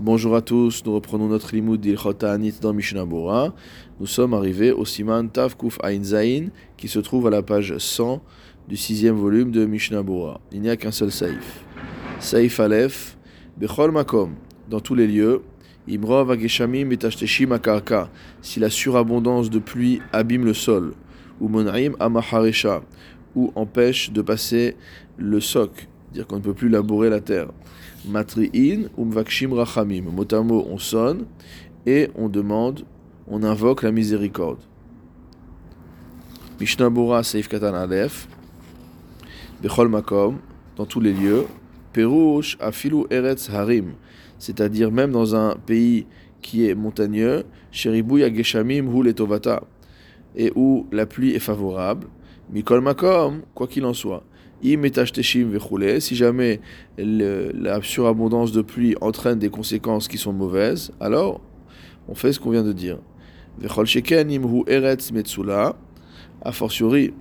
Bonjour à tous, nous reprenons notre limoud d'Ilchot Ta'anit dans Mishnah. Nous sommes arrivés au Siman Tav Kuf Ain Zain qui se trouve à la page 100 du sixième volume de Mishnah. Il n'y a qu'un seul saïf. Saïf Aleph, Bechol Makom, dans tous les lieux, Imrov Ageshamim Etashteshim Akarka, si la surabondance de pluie abîme le sol, ou Monaim Amaharesha, ou empêche de passer le soc, dire qu'on ne peut plus labourer la terre. Matri'in umvakshim rachamim. Motamo, on sonne et on demande, on invoque la miséricorde. Mishnah Bora Seif Katan Aleph. Bechol Makom, dans tous les lieux. Perush Afilu Eretz Harim. C'est-à-dire même dans un pays qui est montagneux, Sheribou Yageshamim Hu Letovata. Et où la pluie est favorable. Mikol Makom, quoi qu'il en soit si jamais la surabondance de pluie entraîne des conséquences qui sont mauvaises, alors on fait ce qu'on vient de dire. A fortiori,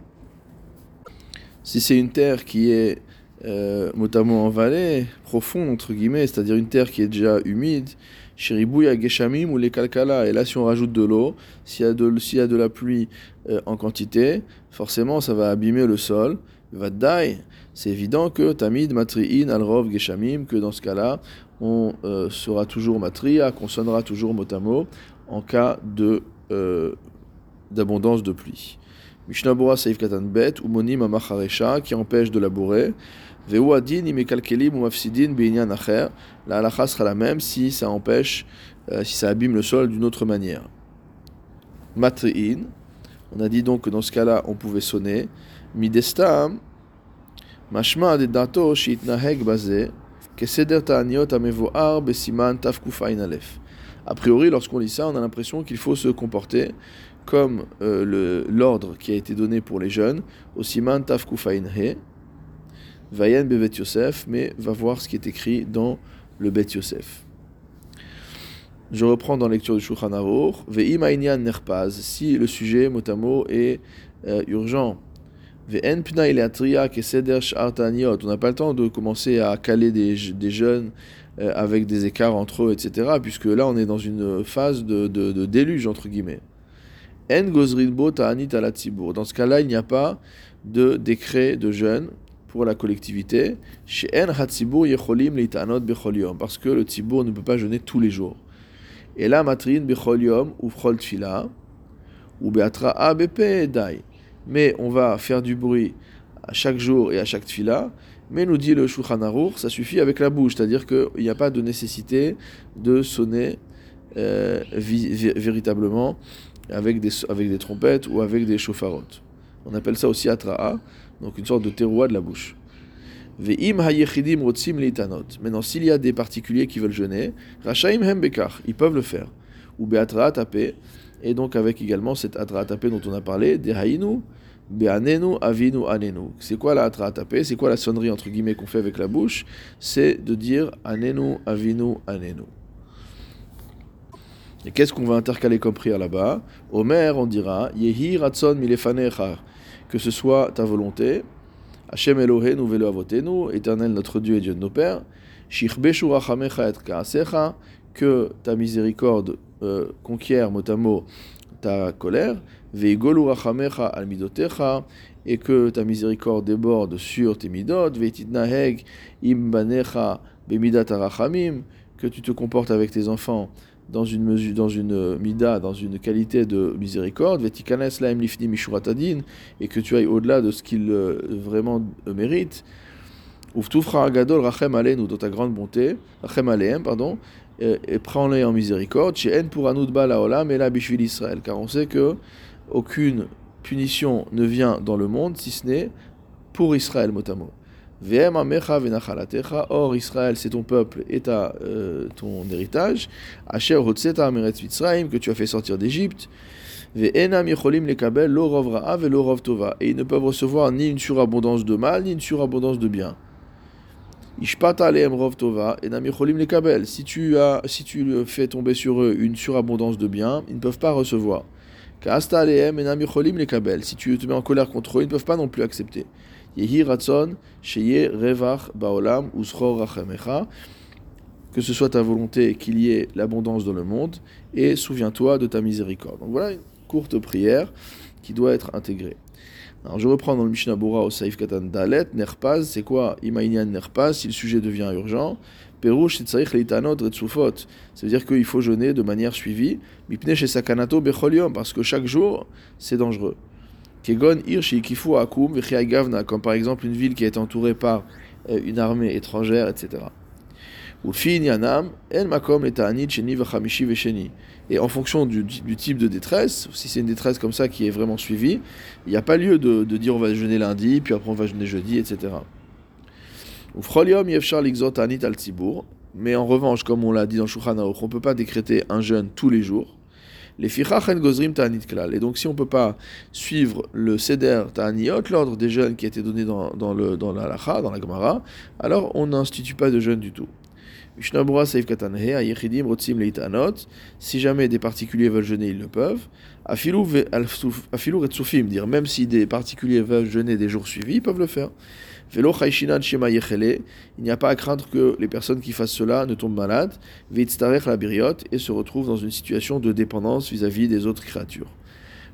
si c'est une terre qui est euh, notamment en vallée, profonde entre guillemets, c'est-à-dire une terre qui est déjà humide, Shiribouya Geshamim ou les Kalkala, et là si on rajoute de l'eau, s'il y, a de, la pluie euh, en quantité, forcément ça va abîmer le sol, Vadai, c'est évident que Tamid Matri'in Alrov Geshamim, que dans ce cas-là, on euh, sera toujours Matria, qu'on sonnera toujours Motamo en cas de euh, d'abondance de pluie. Mishnabura Saif Katan Bet, Umonim Amacharesha, qui empêche de labourer. Veu Adin Imekalkelim ou Mafsidin Acher. La halacha sera la même si ça empêche, euh, si ça abîme le sol d'une autre manière. Matri'in, on a dit donc que dans ce cas-là, on pouvait sonner. Midestam, mashma de dato shitnaheg baze, keseder ta'aniot amevoar besiman tafkufain alef. A priori, lorsqu'on lit ça, on a l'impression qu'il faut se comporter comme euh, l'ordre qui a été donné pour les jeunes, au siman tafkufain vayen bevet Yosef, mais va voir ce qui est écrit dans le bet Yosef. Je reprends dans lecture du Shulchan Aruch. Nerpaz, si le sujet motamo est euh, urgent on n'a pas le temps de commencer à caler des, jeunes euh, avec des écarts entre eux, etc. Puisque là, on est dans une phase de, déluge, entre guillemets. Dans ce cas-là, il n'y a pas de décret de jeûne pour la collectivité. Parce que le tibour ne peut pas jeûner tous les jours. Et là, matrin bechol ou frol tfila, ou beatra dai mais on va faire du bruit à chaque jour et à chaque fila. Mais nous dit le Shulchan ça suffit avec la bouche, c'est-à-dire qu'il n'y a pas de nécessité de sonner euh, véritablement avec des, avec des trompettes ou avec des chauffarotes. On appelle ça aussi atra'a, donc une sorte de terroir de la bouche. Ve'im hayechidim rotzim Maintenant, s'il y a des particuliers qui veulent jeûner, rachaim hem ils peuvent le faire. Ou be'atra'a tapé, et donc avec également cette atratapé dont on a parlé, Dehainu, Be'anenu, Avinu, Anenu. C'est quoi la atratapé C'est quoi la sonnerie entre guillemets qu'on fait avec la bouche? C'est de dire Anenu, Avinu, Anenu. Et qu'est-ce qu'on va intercaler comme prière là-bas? Omer, on dira Yehi Ratson Milefanecha, que ce soit ta volonté, Hashem Elohenu velo avotenu, éternel notre Dieu et Dieu de nos pères, Shichbeshu Rachamecha et Kaasecha, que ta miséricorde euh, conquiert mot à mot ta colère, al et que ta miséricorde déborde sur tes midot, imbanecha bemidat arachamim, que tu te comportes avec tes enfants dans une mesure, dans une mida, dans une qualité de miséricorde, laem et que tu ailles au-delà de ce qu'ils euh, vraiment méritent. Uftufra agadol rachem alenu, dans ta grande bonté, rachem aleem, pardon, et, prends-les en miséricorde. Chez En pour Anoudba la mais la Bishvil Israël. Car on sait que aucune punition ne vient dans le monde si ce n'est pour Israël, motamo. Or, Israël, c'est ton peuple et ta, euh, ton héritage. Asher que tu as fait sortir d'Égypte. Et ils ne peuvent recevoir ni une surabondance de mal, ni une surabondance de bien. Si tu, as, si tu fais tomber sur eux une surabondance de biens, ils ne peuvent pas recevoir. Si tu te mets en colère contre eux, ils ne peuvent pas non plus accepter. Que ce soit ta volonté qu'il y ait l'abondance dans le monde, et souviens-toi de ta miséricorde. Donc voilà une courte prière qui doit être intégrée. Alors je reprends dans le Mishnah Bura au Saif Katan Dalet, Nerpaz, c'est quoi Imainian Nerpaz, si le sujet devient urgent. Perouche, c'est Leitanot, Retsufot. Ça veut dire qu'il faut jeûner de manière suivie. Mipne chez Sakanato Becholium, parce que chaque jour, c'est dangereux. Kegon Irshi Kifu Akum, Gavna, comme par exemple une ville qui est entourée par euh, une armée étrangère, etc. Et en fonction du, type de détresse, si c'est une détresse comme ça qui est vraiment suivie, il n'y a pas lieu de, dire on va jeûner lundi, puis après on va jeûner jeudi, etc. Mais en revanche, comme on l'a dit dans Shulchan on ne peut pas décréter un jeûne tous les jours. Les gozrim klal. Et donc, si on ne peut pas suivre le seder ta'aniot, l'ordre des jeûnes qui a été donné dans, dans, le, dans la lacha, dans la Gemara, alors on n'institue pas de jeûne du tout. Si jamais des particuliers veulent jeûner, ils le peuvent. Afilou retsufim, dire même si des particuliers veulent jeûner des jours suivis, ils peuvent le faire. Velo shema il n'y a pas à craindre que les personnes qui fassent cela ne tombent malades, la biriot, et se retrouvent dans une situation de dépendance vis-à-vis des autres créatures.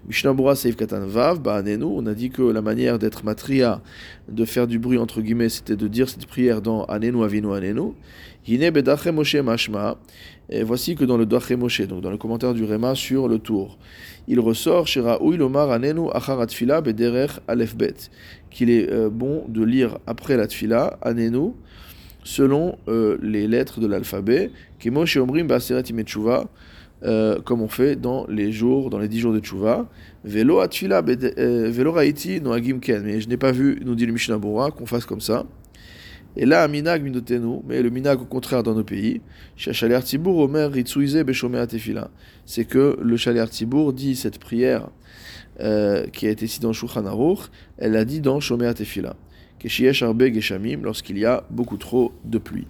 Mishnabura Seif Katan Vav, on a dit que la manière d'être matria, de faire du bruit entre guillemets, c'était de dire cette prière dans Anenu Avinu Anenu. Hine Bedache Moshe. Et voici que dans le Dache Moshe, donc dans le commentaire du Réma sur le tour, il ressort chez Lomar Anenu Acharat Aleph Bet, qu'il est euh, bon de lire après la Tfila Anenu selon euh, les lettres de l'alphabet, Omrim euh, comme on fait dans les jours, dans les dix jours de Tchouva. Velo atfila, euh, velo raiti noagim ken. Mais je n'ai pas vu, nous dit le Mishnah qu'on fasse comme ça. Et là, minag minotenu, mais le minag au contraire dans nos pays, omer. C'est que le chaler tibour dit cette prière euh, qui a été citée dans Shulchan elle l'a dit dans shomer tefila. Keshiesh arbe geshamim lorsqu'il y a beaucoup trop de pluie.